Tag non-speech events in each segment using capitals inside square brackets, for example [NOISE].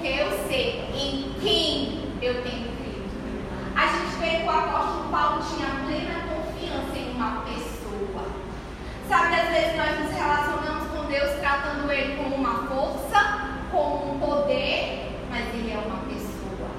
porque eu sei em quem eu tenho crido. A gente vê que o apóstolo Paulo tinha plena confiança em uma pessoa. Sabe, às vezes nós nos relacionamos com Deus tratando Ele como uma força, como um poder, mas Ele é uma pessoa.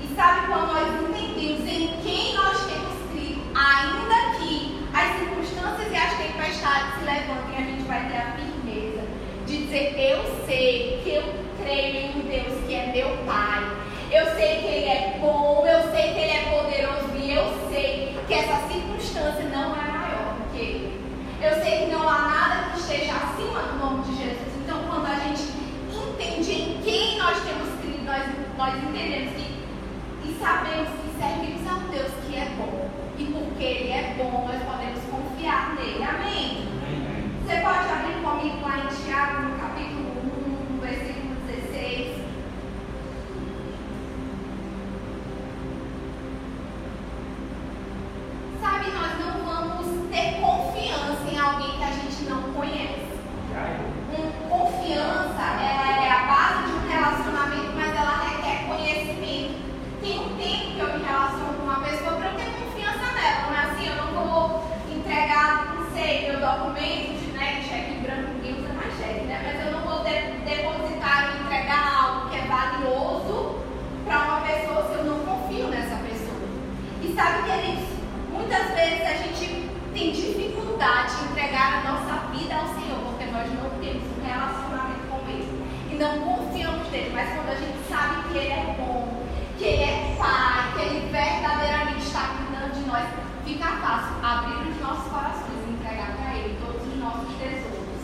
E sabe quando nós entendemos em quem nós temos crido, ainda que as circunstâncias e as tempestades se levantem, a gente vai ter a firmeza de dizer: Eu sei que eu creio em um Deus que é meu Pai. Eu sei que Ele é bom, eu sei que Ele é poderoso e eu sei que essa circunstância não é maior do que Ele. Eu sei que não há nada que esteja acima do nome de Jesus. Então, quando a gente entende em quem nós temos crido, nós, nós entendemos que, e sabemos que servimos a um Deus que é bom. E porque Ele é bom, nós podemos confiar nele. Amém? Você pode abrir comigo lá em Tiago, no capítulo mas quando a gente sabe que Ele é bom, que Ele é Pai, que Ele verdadeiramente está cuidando de nós, fica fácil abrir os nossos corações e entregar para Ele todos os nossos tesouros.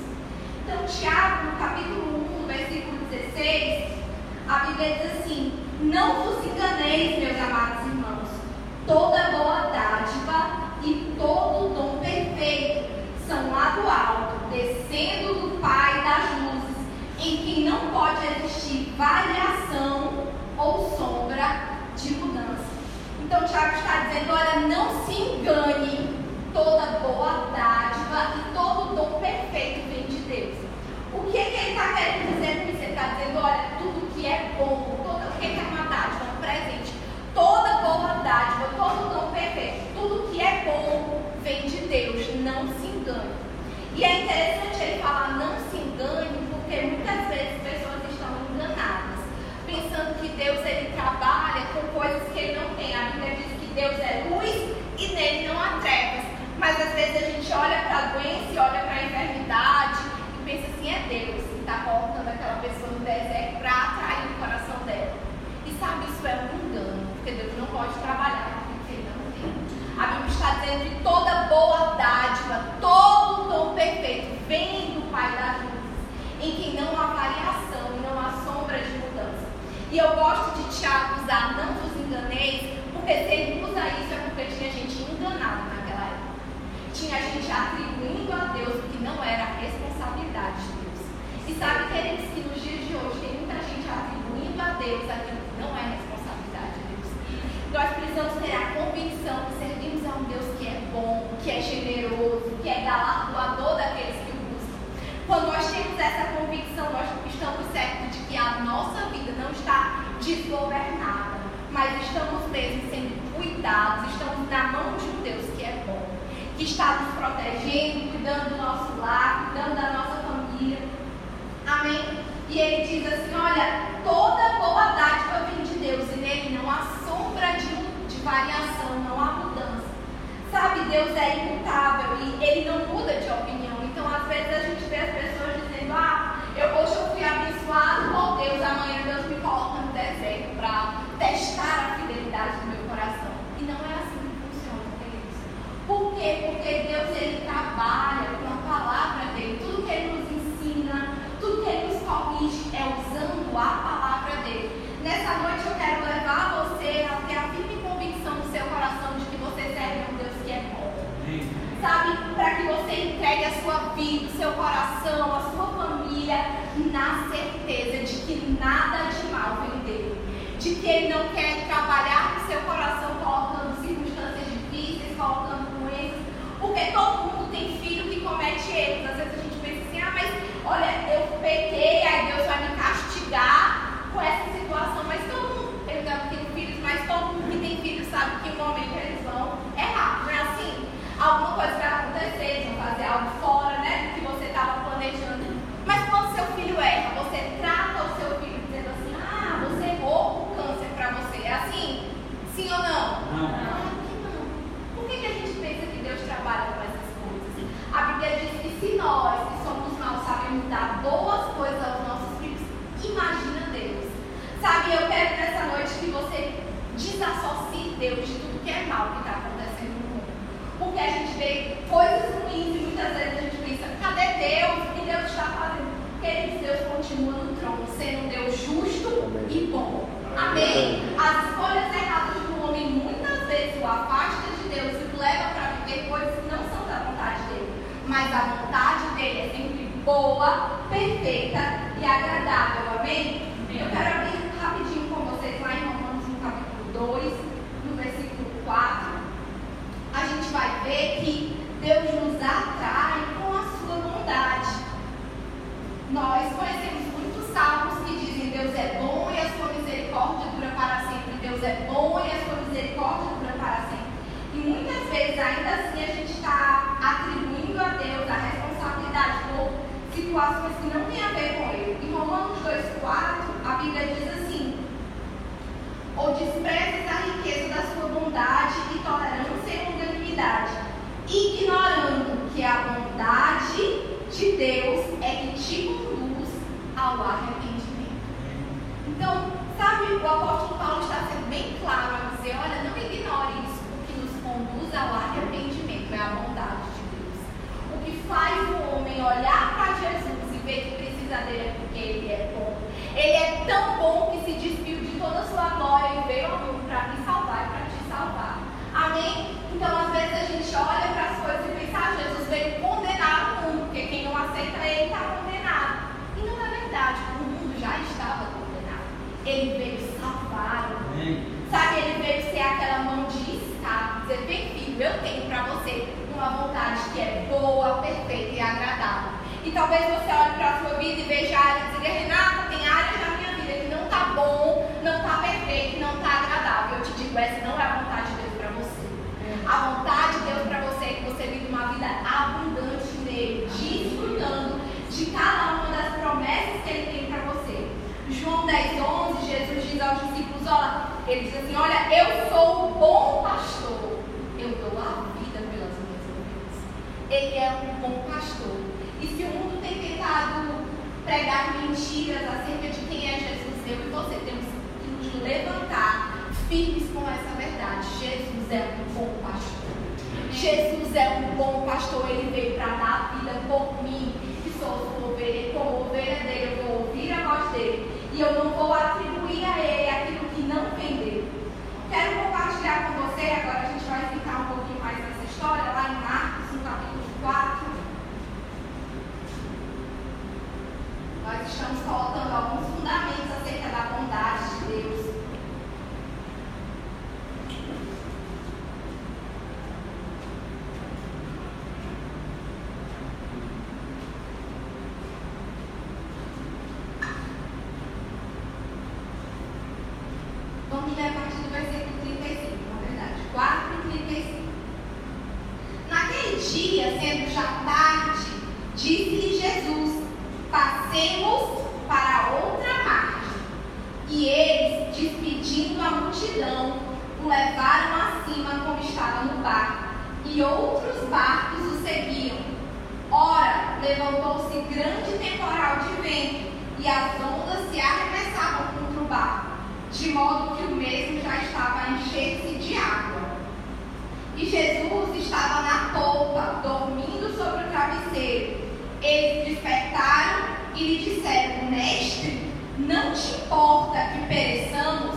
Então, Tiago, no capítulo 1, versículo 16, a Bíblia diz assim: Não vos enganeis, meus amados irmãos, toda boa dádiva e todo dom perfeito são lá do alto, descendo do Pai das luzes, em quem não pode existir variação ou sombra de mudança. Então, Tiago está dizendo: olha, não se engane, toda boa dádiva e todo dom perfeito vem de Deus. O que, que ele está querendo dizer com isso? Ele está dizendo: olha, tudo que é bom, toda, o que é uma dádiva? Um presente. Toda boa dádiva, todo dom perfeito, tudo que é bom vem de Deus. Não se engane. E é interessante ele falar: não se engane, porque muitas vezes pessoas pensando que Deus ele trabalha com coisas que ele não tem. A Bíblia diz que Deus é luz e nele não há trevas. Mas às vezes a gente olha para a doença e olha para a enfermidade e pensa assim, é Deus que está colocando aquela pessoa no deserto para atrair o coração dela. E sabe, isso é um engano, porque Deus não pode trabalhar com o que ele não tem. A Bíblia está dizendo que toda boa dádiva, todo dom perfeito vem do Pai das luzes, em quem não há variação e não há sombra de mudança. E eu gosto de Tiago usar não vos enganeis, porque se ele usa isso é porque tinha gente enganada naquela época. Tinha gente atribuindo a Deus o que não era a responsabilidade de Deus. E sabe, queridos, que nos dias de hoje tem muita gente atribuindo a Deus aquilo que não é responsabilidade de Deus. Nós precisamos ter a convicção que servimos a um Deus que é bom, que é generoso, que é galardoador daqueles que o buscam. Quando nós temos essa convicção, nós estamos certos de que a nossa vida não está desgovernada, mas estamos mesmo sendo cuidados, estamos na mão de um Deus que é bom, que está nos protegendo, cuidando do nosso lar, cuidando da nossa família. Amém? E ele diz assim: olha, toda boa dádiva vem de Deus, e nele não há sombra de, de variação, não há mudança. Sabe, Deus é imutável e ele não muda de opinião. Então, às vezes, a gente vê as pessoas dizendo: ah, eu, hoje eu fui abençoado, oh Deus, amanhã Deus me deserto para testar a fidelidade do meu coração. E não é assim que funciona, queridos. Por quê? Porque Deus ele trabalha com a palavra dele. Tudo que ele nos ensina, tudo que ele nos corrige é usando a palavra dele. Nessa noite eu quero levar você a ter a firme convicção no seu coração de que você serve um Deus que é bom. Sabe, para que você entregue a sua vida, o seu coração, a sua família, na certeza de que nada de mal vem. De que ele não quer trabalhar no seu coração colocando circunstâncias difíceis, colocando doenças. Porque todo mundo tem filho que comete erros. Às vezes a gente pensa assim, ah, mas olha, eu pequei, aí Deus vai me castigar com essa situação. Mas todo mundo, eu já tenho filhos, mas todo mundo que tem filhos sabe que um momento eles vão errar. Não é assim? Alguma coisa vai acontecer, eles vão fazer algo fora, né? Do que você estava planejando. Mas quando seu filho erra, você trata o seu filho dizendo assim, ah, você errou o câncer para você. É assim? Sim ou não? Não. Ah, que não. Por que, que a gente pensa que Deus trabalha com essas coisas? A Bíblia diz que se nós, que somos maus, sabemos dar boas coisas aos nossos filhos, imagina Deus. Sabe, eu quero nessa noite que você desassocie Deus de tudo que é mal que está acontecendo no mundo. Porque a gente vê coisas ruins e muitas vezes a gente pensa, cadê Deus? O que Deus está fazendo? Queridos, Deus continua no trono, sendo um Deus justo e bom. Amém? As escolhas erradas do homem muitas vezes o afasta de Deus e o leva para viver coisas que não são da vontade dele. Mas a vontade dele é sempre boa, perfeita e agradável. Amém? Eu quero abrir rapidinho com vocês lá em Romanos no capítulo 2, no versículo 4. A gente vai ver que Deus nos atrai com a sua bondade. Nós conhecemos muitos salmos que dizem Deus é bom e a sua misericórdia dura para sempre. Deus é bom e a sua misericórdia dura para sempre. E muitas vezes, ainda assim, a gente está atribuindo a Deus a responsabilidade por situações que não têm a ver com Ele. Em Romanos 2,4, a Bíblia diz assim: Ou desprezas a riqueza da sua bondade e tolerância e longanimidade, ignorando que a bondade de Deus é que te conduz ao arrependimento. Então, sabe, o apóstolo Paulo está sendo bem claro a dizer: olha, não ignore isso, o que nos conduz ao arrependimento é a bondade de Deus. O que faz o homem olhar para Jesus e ver que precisa dele é porque ele é bom. Ele é tão bom que se despiu de toda a sua glória e veio ao mundo para me salvar e para te salvar. Amém? Então, às vezes a gente olha para as coisas e pensa, ah, Jesus veio condenar o mundo, porque quem não aceita ele está condenado. E não é verdade, o mundo já estava condenado. Ele veio salvar o mundo. Sabe, ele veio ser aquela mão de escape, dizer, vem filho, eu tenho para você uma vontade que é boa, perfeita e agradável. E talvez você olhe para a sua vida e veja áreas e diga, Renata, tem áreas da minha vida que não está bom, não está perfeito, não está agradável. Eu te digo, essa não é a vontade de Deus para você. A vontade de Deus para você é que você viva uma vida abundante nele, desfrutando olha, ele diz assim: Olha, eu sou o bom pastor, eu dou a vida pelas minhas ovelhas. Ele é um bom pastor. E se o mundo tem tentado pregar mentiras acerca de quem é Jesus, eu e você temos que nos levantar firmes com essa verdade. Jesus é um bom pastor. Jesus é um bom pastor, ele veio para dar a vida por mim, que sou ovelha, como ovelha dele, eu vou ouvir a voz dele. E eu não vou atribuir a ele aquilo que não vem dele. Quero compartilhar com você, agora a gente vai ficar um pouquinho mais nessa história, lá em Marcos, no capítulo 4. Nós estamos colocando alguns fundamentos acerca da bondade de Deus. Vamos ler a partir do versículo 35, na verdade. 4 e 35. Naquele dia, sendo já tarde, disse-lhe Jesus: Passemos para outra margem. E eles, despedindo a multidão, o levaram acima como estava no barco, e outros barcos o seguiam. Ora, levantou-se grande temporal de vento, e as ondas se arremessavam contra o barco de modo que o mesmo já estava a encher-se de água. E Jesus estava na polpa, dormindo sobre o travesseiro. Eles despertaram e lhe disseram: Mestre, não te importa que pereçamos?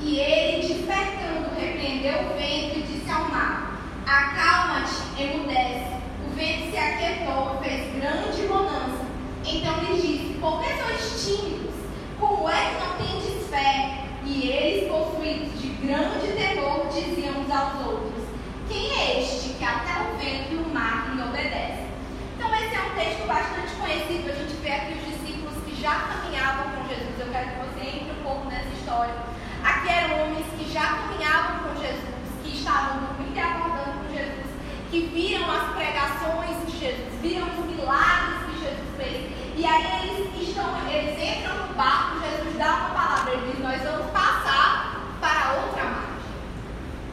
E ele, despertando, repreendeu o vento e disse ao mar: Acalma-te, emudece. O vento se aquietou, fez grande bonança. Então lhe disse: Por que sois tímidos? Como é que não tendes fé? E eles, possuídos de grande temor, diziam uns aos outros: Quem é este que até o vento e o mar lhe obedecem? Então, esse é um texto bastante conhecido. A gente vê aqui os já caminhavam com Jesus. Eu quero que você entre um pouco nessa história. Aqui eram homens que já caminhavam com Jesus, que estavam dormindo e acordando com Jesus, que viram as pregações de Jesus, viram os milagres que Jesus fez. E aí eles estão, eles entram no barco, Jesus dá uma palavra, ele diz, nós vamos passar para outra margem.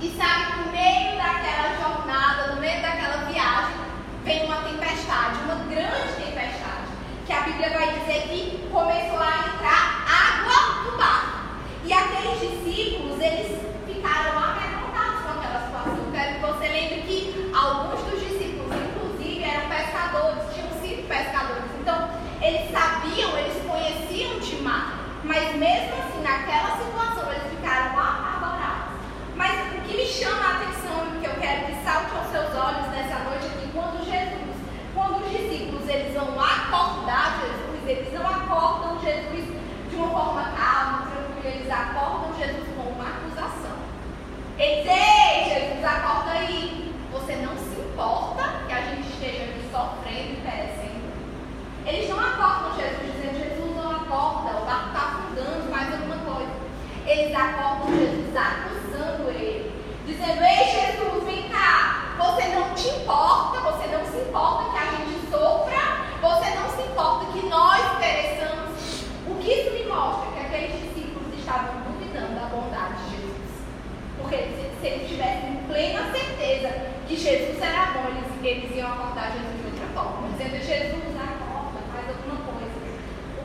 E sabe no meio daquela jornada, no meio daquela viagem, vem uma tempestade, uma grande tempestade, que a Bíblia vai dizer que começou a entrar água no barco. E aqueles discípulos, eles ficaram amedrontados com aquela situação. Quero que você lembre que alguns dos discípulos, inclusive, eram pescadores, tinham sido pescadores. Então, eles sabiam, eles conheciam de mar. Mas mesmo assim, naquela situação, eles ficaram apavorados. Mas o que me chama a atenção e o que eu quero que salte aos seus olhos nessa noite é que quando Jesus, quando os discípulos eles vão acordar Jesus, eles não acordam Jesus de uma forma calma, tranquila, eles acordam Jesus com uma acusação. Eles, ei, Jesus, acorda aí. Você não se importa que a gente esteja aqui sofrendo e perecendo? Eles não acordam Jesus dizendo, Jesus não acorda, o barco está afundando, faz alguma coisa. Eles acordam Jesus acusando ele, dizendo, ei Jesus, vem cá, você não te importa, você não se importa que a gente sofra, você não se importa que nós pereçamos. O que isso me mostra? Que aqueles discípulos estavam duvidando da bondade de Jesus. Porque se eles tivessem plena certeza que Jesus era bom, eles, eles iam acordar Jesus de outra forma. Dizendo, Jesus, acorda, faz alguma coisa.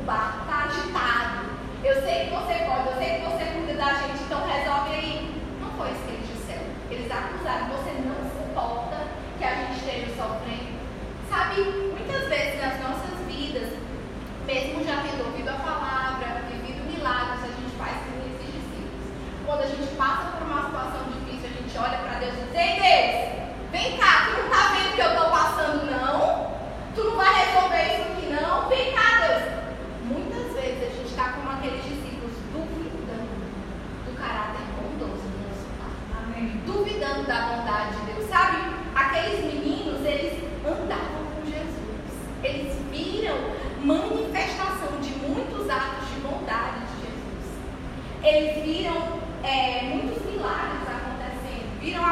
O barco está agitado. Eu sei que você pode, eu sei que você cuida da gente, então resolve aí. Não foi isso que eles disseram. Eles acusaram, você não se importa que a gente esteja sofrendo. Sabe, muitas vezes nas nossas vidas, mesmo já tendo ouvido a palavra, vivido milagres, a gente faz como esses discípulos. Quando a gente passa por uma situação difícil, a gente olha para Deus e diz, ei Deus, vem cá, tu não está vendo o que eu estou passando, não? Tu não vai resolver isso aqui, não? Vem cá, Deus. Muitas vezes a gente está como aqueles discípulos duvidando do caráter bondoso do nosso Pai. Amém. Duvidando da bondade de Deus. Sabe, aqueles meninos, eles andavam com Jesus. Eles viram manifestação de muitos atos de bondade de Jesus. Eles viram é, muitos milagres acontecendo. Viram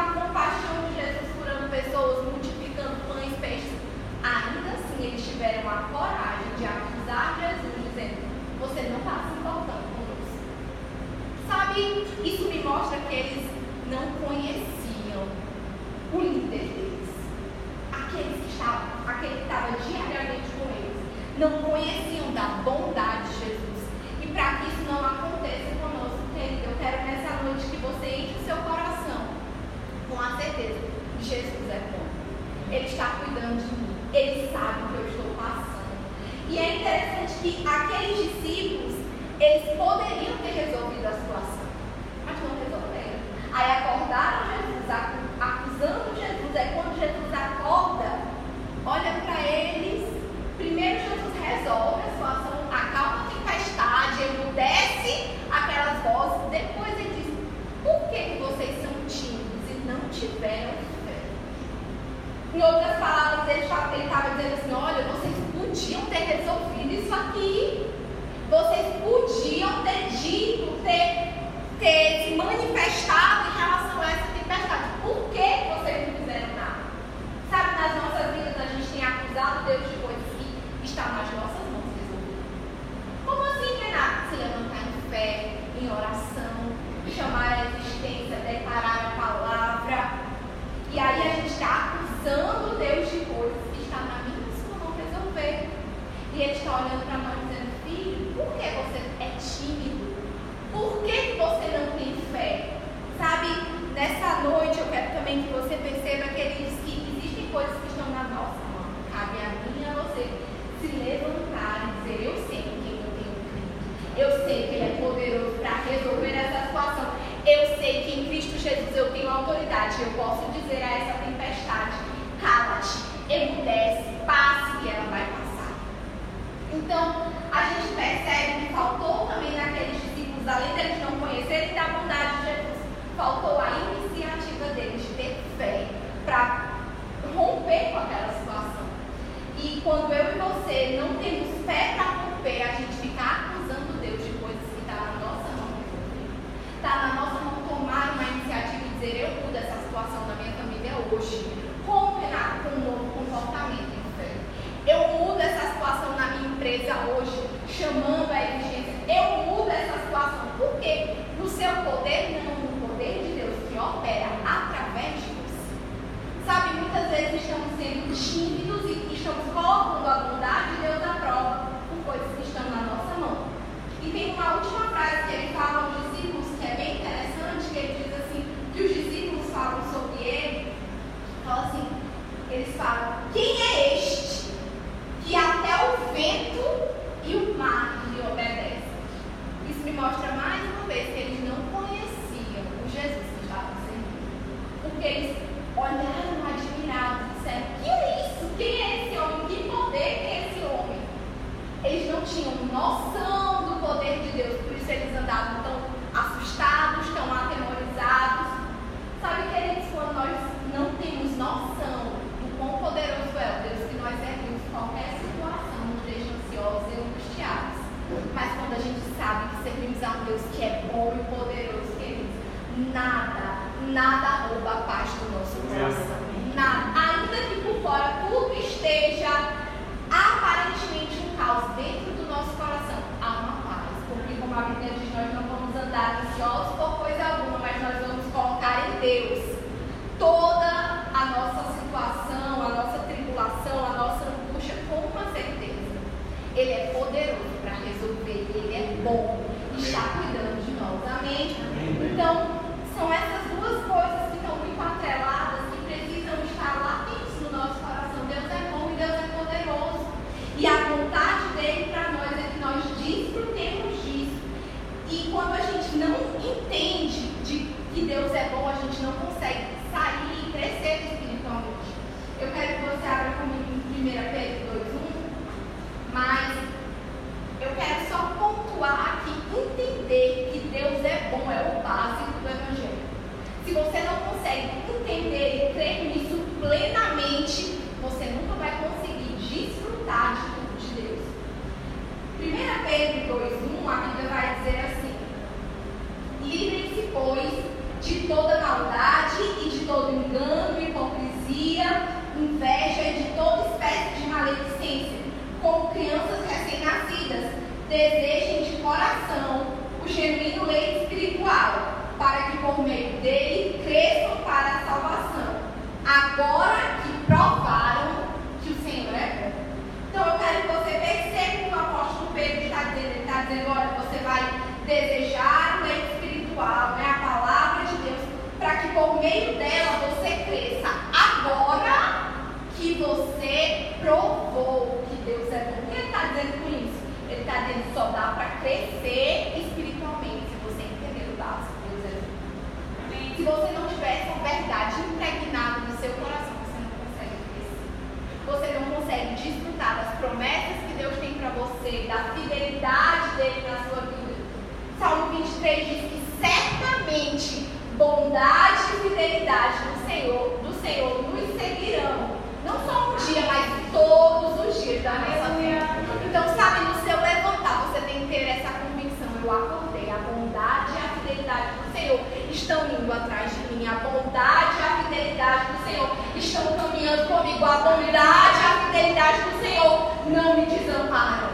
caminhando comigo. A bondade a fidelidade do Senhor não me desamparam.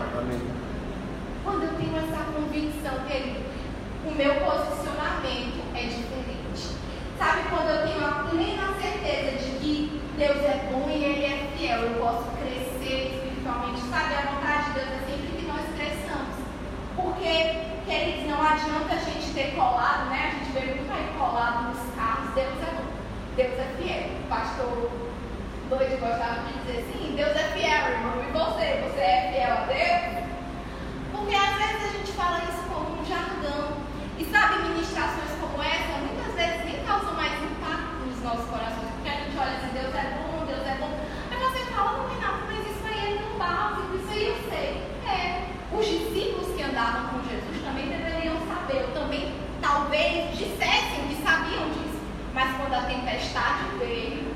Quando eu tenho essa convicção, querido, o meu posicionamento é diferente. Sabe, quando eu tenho a plena certeza de que Deus é bom e Ele é fiel, eu posso crescer espiritualmente. Sabe, a vontade de Deus é sempre que nós cresçamos. Porque, queridos, não adianta a gente ter colado, né? A gente vê muito aí colado nos carros. Deus é bom. Deus é fiel. Pastor doido gostava de dizer sim, Deus é fiel, irmão. E você? Você é fiel a Deus? Porque às vezes a gente fala isso como um jargão. E sabe, ministrações como essa muitas vezes nem causam mais impacto nos nossos corações. Porque a gente olha assim, Deus é bom, Deus é bom. Aí você fala, não, Renato, mas isso aí é tão básico, isso aí eu sei. É. Os discípulos que andavam com Jesus também deveriam saber, também talvez dissessem que sabiam disso. Mas quando a tempestade veio,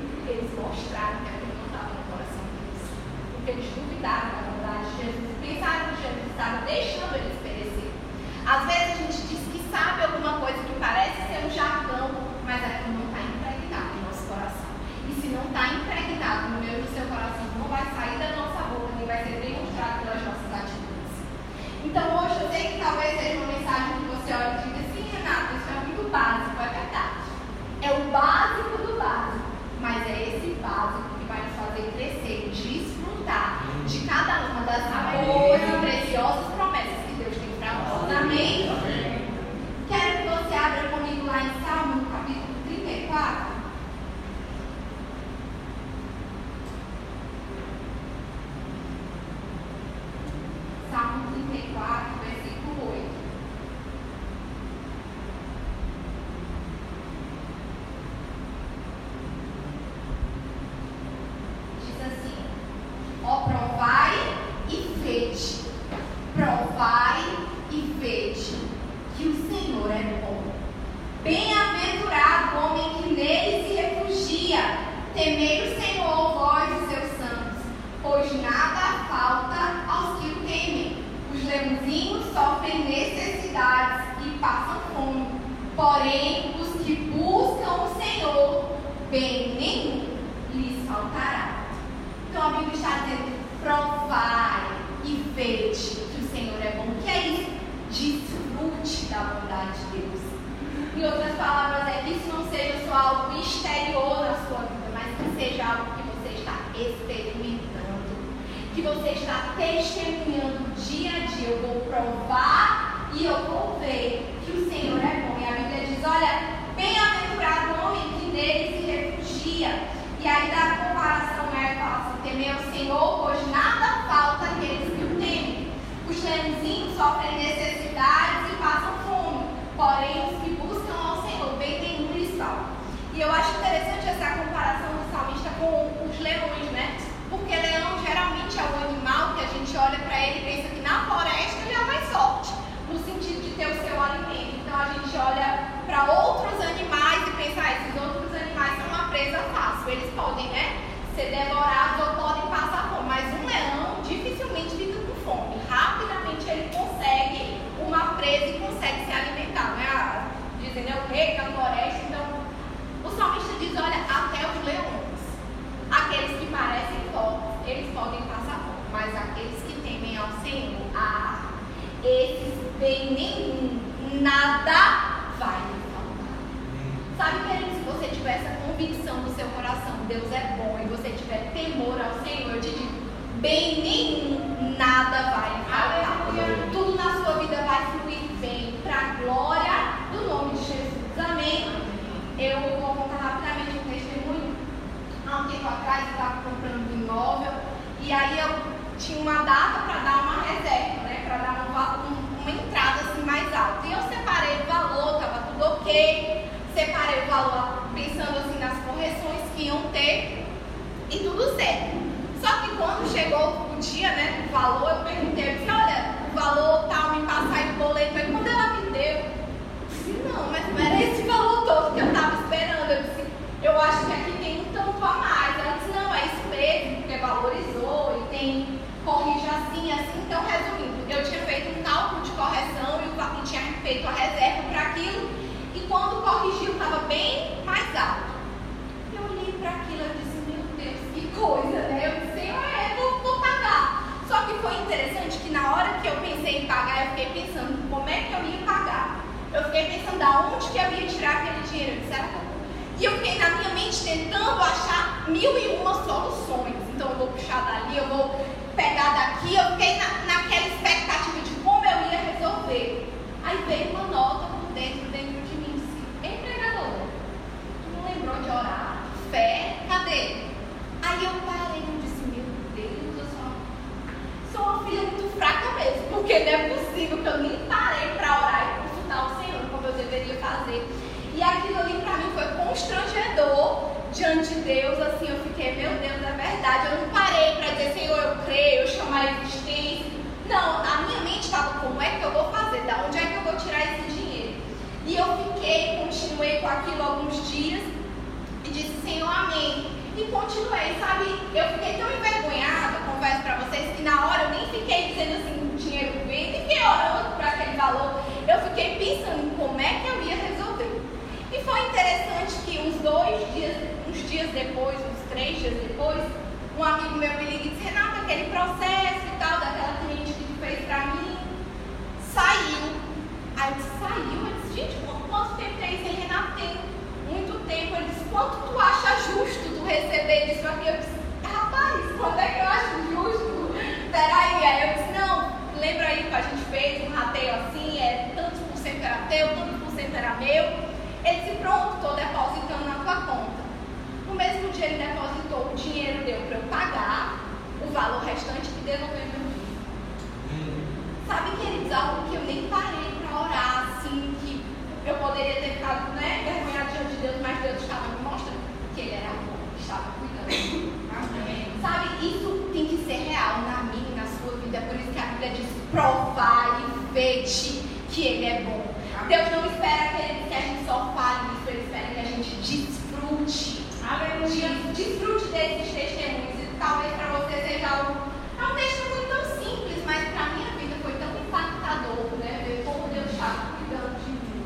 mostraram que aquilo não estava no coração deles. Porque eles duvidaram da bondade de Jesus. Pensaram que Jesus estava deixando eles perecer. Às vezes a gente diz que sabe alguma coisa que parece ser um jargão, mas aquilo não está impregnado no nosso coração. E se não está impregnado no meu e no seu coração, não vai sair da nossa boca, nem vai ser demonstrado pelas nossas atitudes. Então hoje eu sei que talvez seja uma mensagem que você olha e diga assim, Renato, isso é muito básico, é verdade. É o básico do básico, mas é esse básico que vai nos fazer crescer, desfrutar de cada uma das boas Ser devorados ou podem passar fome. Mas um leão dificilmente fica com fome. Rapidamente ele consegue uma presa e consegue se alimentar, né? Ah, Dizem, né? O rei da floresta. Então, o salmista diz, olha, até os leões, aqueles que parecem fortes, eles podem passar fome. Mas aqueles que temem ao Senhor, ah, esses bem nenhum, nada vai lhe faltar. Sabe, querido, se você tiver essa convicção no seu coração, Deus é bom, tiver temor ao Senhor, eu te digo, bem nenhum, nada vai faltar. Tudo na sua vida vai fluir bem, para a glória do nome de Jesus. Amém? Eu vou contar rapidamente um testemunho. Há um tempo atrás eu estava comprando um imóvel e aí eu tinha uma data para dar uma reserva, né? Para dar uma, uma entrada assim mais alta. E eu separei o valor, estava tudo ok. Separei o valor pensando assim nas correções que iam ter e tudo certo. Só que quando chegou o dia, né, o valor, eu perguntei, eu disse, olha, o valor tal, me passar aí o boleto. Aí quando ela me deu, eu disse, não, mas não era esse valor todo que eu que eu ia tirar aquele dinheiro. Eu... E eu fiquei na minha mente tentando achar mil e uma soluções. Então eu vou puxar dali, eu vou pegar daqui. Eu fiquei na, naquela expectativa de como eu ia resolver. Aí veio uma nota por dentro, dentro de mim, disse, empregadora, tu não lembrou de orar? Fé, cadê? Aí eu parei e disse, meu Deus, eu sou, sou uma filha muito fraca mesmo, porque não é possível que eu nem parei para orar e consultar o Senhor como eu deveria fazer. E aquilo ali para mim foi constrangedor diante de Deus, assim, eu fiquei, meu Deus, é verdade, eu não parei para dizer, Senhor, eu creio, eu chamo a existência. Não, a minha mente estava, como é que eu vou fazer? Da onde é que eu vou tirar esse dinheiro? E eu fiquei, continuei com aquilo alguns dias e disse, Senhor, amém. E continuei, sabe? Eu fiquei tão envergonhada, confesso para vocês, que na hora eu nem fiquei dizendo assim, dinheiro vem, nem fiquei orando por aquele valor. Eu fiquei pensando em como é que eu ia resolver. Foi interessante que uns dois dias, uns dias depois, uns três dias depois, um amigo meu me liga e disse, Renata, aquele processo e tal, daquela cliente que tu fez pra mim, saiu. Aí eu disse, saiu? Eu disse, gente, quanto tempo tem isso? Ele, Renato, tem muito tempo. Ele disse, quanto tu acha justo tu receber isso aqui? Eu disse, rapaz, quando é que eu acho justo? Peraí, aí eu disse, não, lembra aí que a gente fez um rateio assim, é tantos por cento era teu, tantos por cento era meu. Ele disse, pronto, estou depositando na tua conta. No mesmo dia ele depositou, o dinheiro deu para eu pagar o valor restante e devolver meu dinheiro. Sabe, queridos, algo que eu nem parei para orar, assim, que eu poderia ter ficado né, vergonhado diante de Deus, mas Deus estava me mostrando que Ele era bom, que estava cuidando. Amém. Sabe, isso tem que ser real na minha e na sua vida. É por isso que a Bíblia diz: provai e vede que Ele é bom. Deus não espera que a gente só fale isso, Ele espera que a gente desfrute. Aleluia. Desfrute desses testemunhos. E talvez para você seja algo. É um testemunho tão simples, mas para a minha vida foi tão impactador, né? Ver como Deus estava cuidando de mim.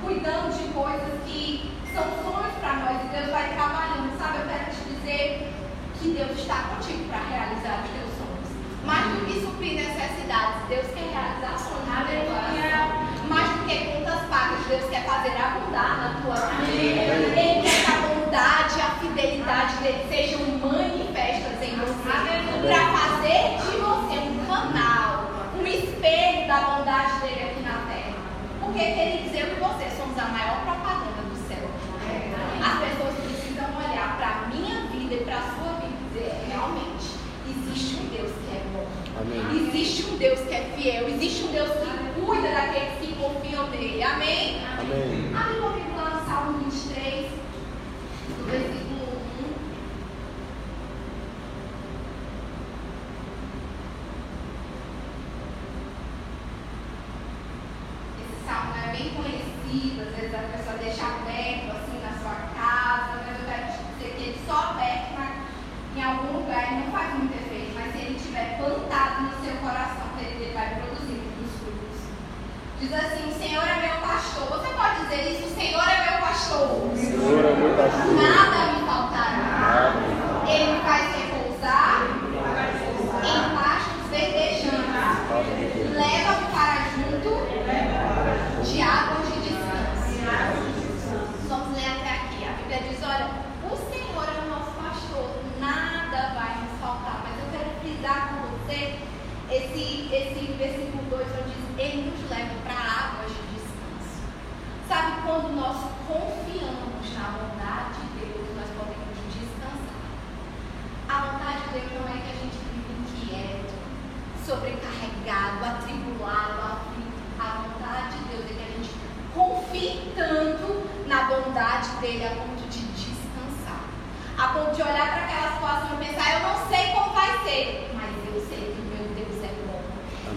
Cuidando de coisas que são sonhos para nós e Deus vai trabalhando. Sabe, eu quero te dizer que Deus está contigo para realizar os teus sonhos. Mais do que suprir necessidades, Deus quer realizar sonhos no teu coração. Mais do que contas pagas, Deus quer fazer abundar na tua vida. Ele quer que a bondade e a fidelidade dele sejam manifestas em você. Para fazer de você um canal, um espelho da bondade dele aqui na terra. Porque, queridos, eu e você somos a maior propaganda do céu. As pessoas precisam olhar para a minha vida e para a sua vida e dizer: realmente, existe um Deus que é bom. Amém. Existe um Deus que é fiel. Existe um Deus que cuida daqueles que confiam nele. Amém? Amém. Abre comigo lá no Salmo 23, do versículo 1. Esse salmo é bem conhecido, às vezes a pessoa deixa aberto assim na sua casa, mas eu quero te dizer que ele só aberto na- em algum lugar ele não faz muito efeito, mas se ele estiver plantado no seu coração, ele vai produzir muitos frutos. Diz assim: O Senhor é meu pastor. Você pode dizer isso? O Senhor é meu pastor. Senhor é meu pastor. Nada me faltará. Nada me Ele me faz repousar em pastos verdejantes. Leva-me para junto de águas de descanso. Vamos ler até aqui. A Bíblia diz: Olha, o Senhor é o nosso pastor, nada vai nos faltar. Mas eu quero frisar com você esse, esse versículo 2, onde diz: Ele nos leva para águas de descanso. Sabe quando nós confiamos na bondade de Deus, nós podemos descansar. A vontade de Deus não é que a gente vive inquieto, sobrecarregado, atribulado, aflito. A vontade de Deus é que a gente confie tanto na bondade dele a ponto de descansar. A ponto de olhar para aquela situação e pensar, eu não sei como vai ser, mas eu sei que meu Deus é bom.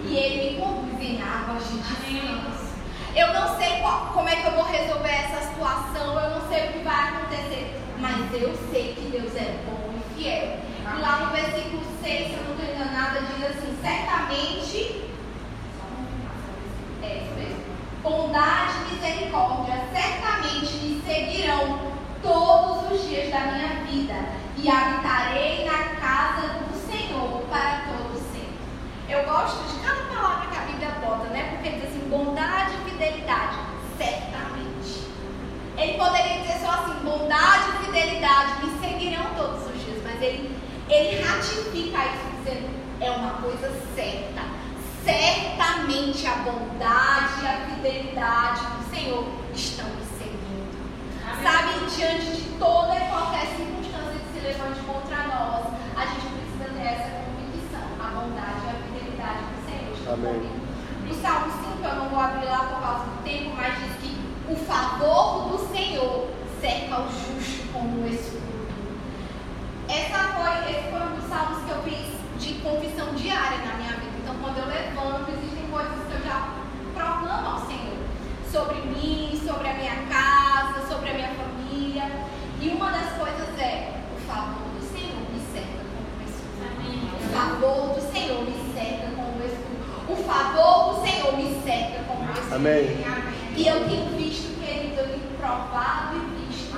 E ele me conduz em águas de descanso. Eu não sei qual- como é que eu vou resolver essa situação, eu não sei o que vai acontecer, mas eu sei que Deus é bom e fiel. E lá no versículo 6, se eu não estou enganada, diz assim: certamente. É isso mesmo. Bondade e misericórdia certamente me seguirão todos os dias da minha vida e habitarei na casa do Senhor para todo sempre. Eu gosto de cada palavra que a Bíblia bota, né? Porque diz assim, bondade e fidelidade, certamente. Ele poderia dizer só assim, bondade e fidelidade me seguirão todos os dias, mas ele, ele ratifica isso dizendo, é uma coisa certa. Certamente a bondade e a fidelidade do Senhor estão. Sabe, diante de toda e qualquer circunstância que se levante contra nós, a gente precisa ter essa convicção, a bondade e a fidelidade do Senhor Amém. comigo. No Salmo 5, eu não vou abrir lá por causa do tempo, mas diz que o favor do Senhor cerca o justo como escudo. Essa foi, esse foi um dos salmos que eu fiz de confissão diária na minha vida. Então, quando eu levanto, existem coisas que eu já proclamo ao Senhor sobre mim, sobre a minha casa, sobre a minha família. E uma das coisas é: o favor do Senhor me cerca como escudo. O favor do Senhor me cerca como escudo. O favor do Senhor me cerca como escudo. Amém. E eu tenho visto, querido, eu tenho provado e visto,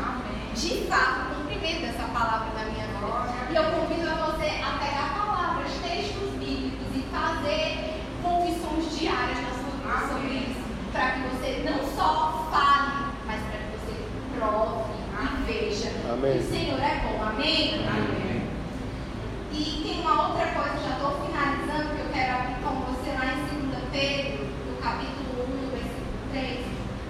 de fato, o cumprimento dessa palavra na minha vida. E eu convido a você a pegar palavras, textos bíblicos e fazer confissões diárias na sua vida sobre isso. Para que você não só fale, mas para que você prove e veja Amém. que o Senhor é bom. Amém? Amém. E tem uma outra coisa, já estou finalizando, que eu quero abrir com você lá em 2 Pedro, no capítulo 1, versículo 3.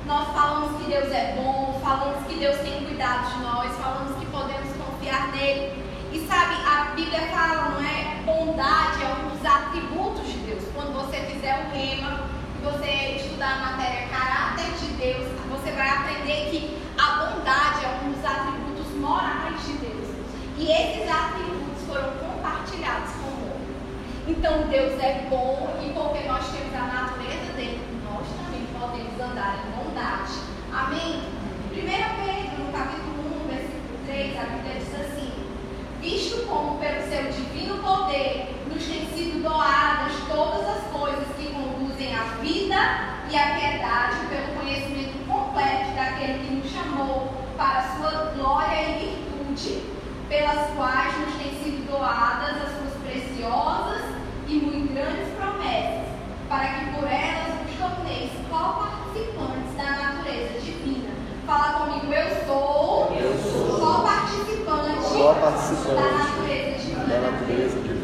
Nós falamos que Deus é bom, falamos que Deus tem cuidado de nós, falamos que podemos confiar nele. E sabe, a Bíblia fala, não é? Bondade é um dos atributos de Deus. Quando você fizer o rema e você estudar a matéria caráter de Deus, você vai aprender que a bondade é um dos atributos morais de Deus. E esses atributos foram compartilhados com o homem. Então Deus é bom e porque nós temos a natureza dele, nós também podemos andar em bondade. Amém? 1 Pedro, no capítulo 1, versículo 3, a Bíblia diz assim: Visto como pelo seu divino poder nos têm sido doadas todas as coisas que conduzem à vida e à piedade, pelo conhecimento completo daquele que nos chamou para a sua glória e virtude, pelas quais nos têm sido doadas as suas preciosas e muito grandes promessas, para que por elas nos torneis co-participantes da natureza divina. Fala comigo, eu sou, Eu sou co-participante co-participante da natureza divina. da natureza divina.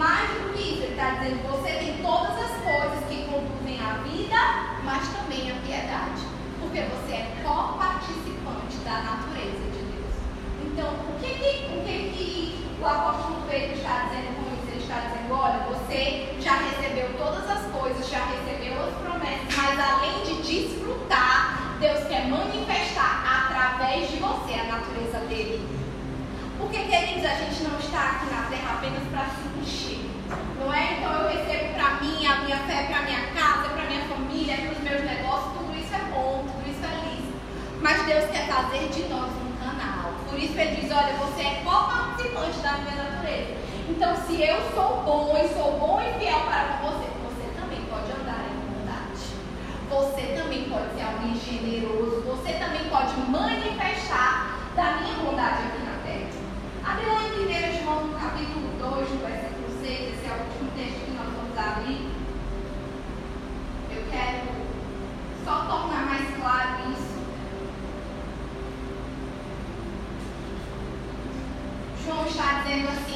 Mais do que isso. Ele está dizendo você tem todas as coisas que conduzem à vida, mas também à piedade. Porque você é co-participante da natureza de Deus. Então, o que, que, o, que, que o apóstolo Pedro está dizendo com isso? Ele está dizendo, olha, você já recebeu todas as coisas, já recebeu as promessas, mas além de desfrutar, Deus quer manifestar através de você a natureza dele. Porque, queridos, a gente não está aqui na terra apenas para se encher. Não é? Então eu recebo para mim, a minha fé para minha casa, para minha família, para os meus negócios, tudo isso é bom, tudo isso é lícito. Mas Deus quer fazer de nós um canal. Por isso ele diz, olha, você é co-participante da minha natureza. Então se eu sou bom e sou bom e fiel para com você, você também pode andar em bondade. Você também pode ser alguém generoso. Você também pode manifestar da minha bondade aqui temas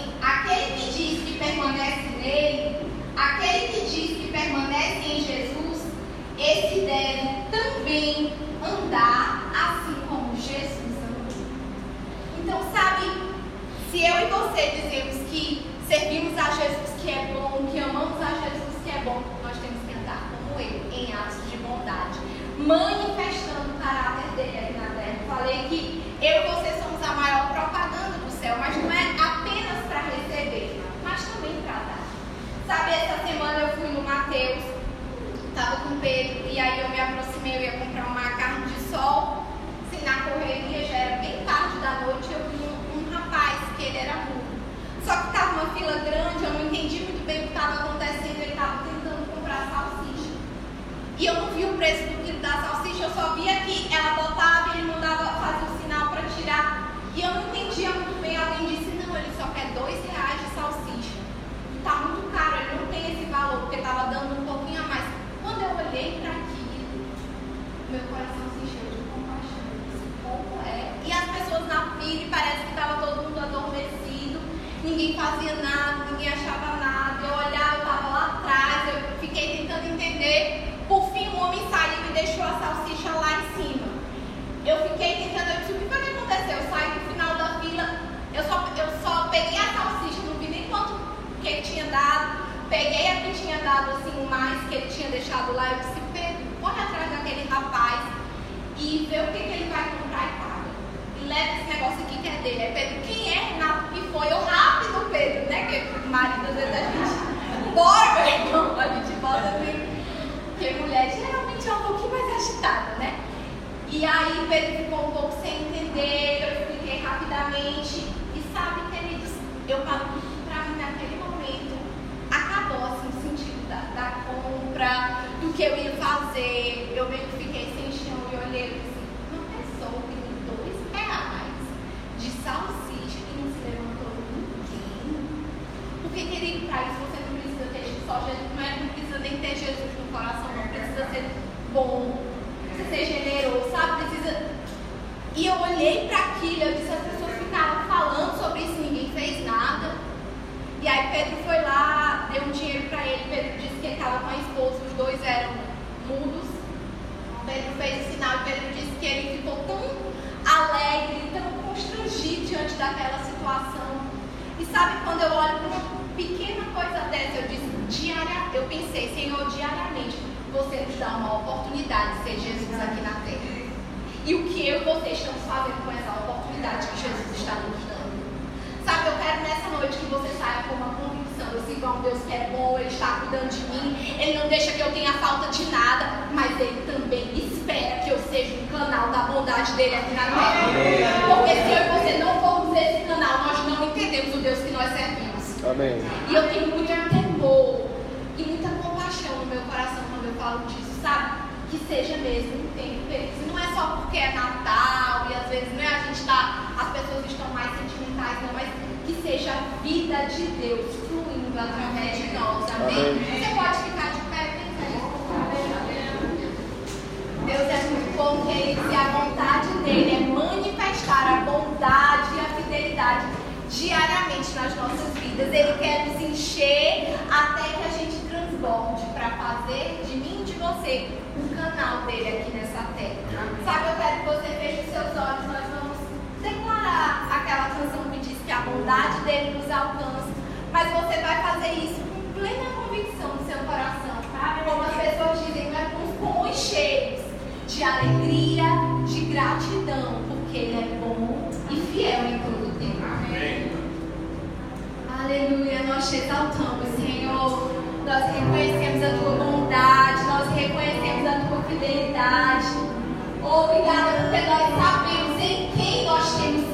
deixado lá. Eu disse, Pedro, corre atrás daquele rapaz e vê o que, que ele vai comprar e paga. E leva esse negócio aqui que é dele. Aí Pedro, quem é Renato que foi? Eu rápido, Pedro, né? Que marido às vezes a gente. Bora, irmão! [LAUGHS] A gente bota assim. Porque mulher geralmente é um pouquinho mais agitada, né? E aí Pedro ficou um pouco sem entender, eu expliquei rapidamente. E sabe, queridos, eu falo que pra mim naquele momento acabou assim, o sentido da, da do que eu ia fazer. Eu meio que fiquei sem chão e olhei disse, uma pessoa tem dois reais de salsicha e não se levantou ninguém. Porque, querido, pra isso você não precisa ter só Jesus, não, é, não precisa nem ter Jesus no coração, não precisa ser bom, precisa ser generoso, sabe? Precisa. E eu olhei para aquilo, eu disse, as pessoas ficaram falando sobre isso, ninguém fez nada. E aí Pedro foi lá, deu um dinheiro para ele, Pedro disse que ele estava com a esposa, os dois eram mudos. Pedro fez o sinal e Pedro disse que ele ficou tão alegre, tão constrangido diante daquela situação. E sabe quando eu olho para uma pequena coisa dessa, eu disse, diária, eu pensei, Senhor, diariamente, você nos dá uma oportunidade de ser Jesus aqui na terra. E o que eu e você estamos fazendo com essa oportunidade que Jesus está nos dando? Sabe, eu quero nessa noite que você saia com uma convicção. Eu sigo a um Deus que é bom, Ele está cuidando de mim. Ele não deixa que eu tenha falta de nada, mas Ele também espera que eu seja um canal da bondade dele aqui na terra. Porque se eu e você não formos esse canal, nós não entendemos o Deus que nós servimos. Amém. E eu tenho muito temor e muita compaixão no meu coração quando eu falo disso, sabe? Que seja mesmo um tempo é só porque é Natal e às vezes né, a gente tá, as pessoas estão mais sentimentais, não, mas que seja a vida de Deus fluindo através de nós. Amém? Você pode ficar de pé, Deus é muito bom, queridos, e a vontade dele é manifestar a bondade e a fidelidade diariamente nas nossas vidas. Ele quer nos encher até que a gente transborde para fazer de mim e de você canal dele aqui nessa terra. Sabe, eu quero que você feche os seus olhos, nós vamos declarar aquela canção que diz que a bondade dele nos alcança. Mas você vai fazer isso com plena convicção no seu coração. Como as pessoas dizem, não é com os pulmões cheios de alegria, de gratidão, porque ele é bom e fiel em todo o tempo. Aleluia, nós te exaltamos, Senhor. Nós reconhecemos a tua bondade, reconhecemos a tua fidelidade. Obrigada porque nós sabemos em quem nós temos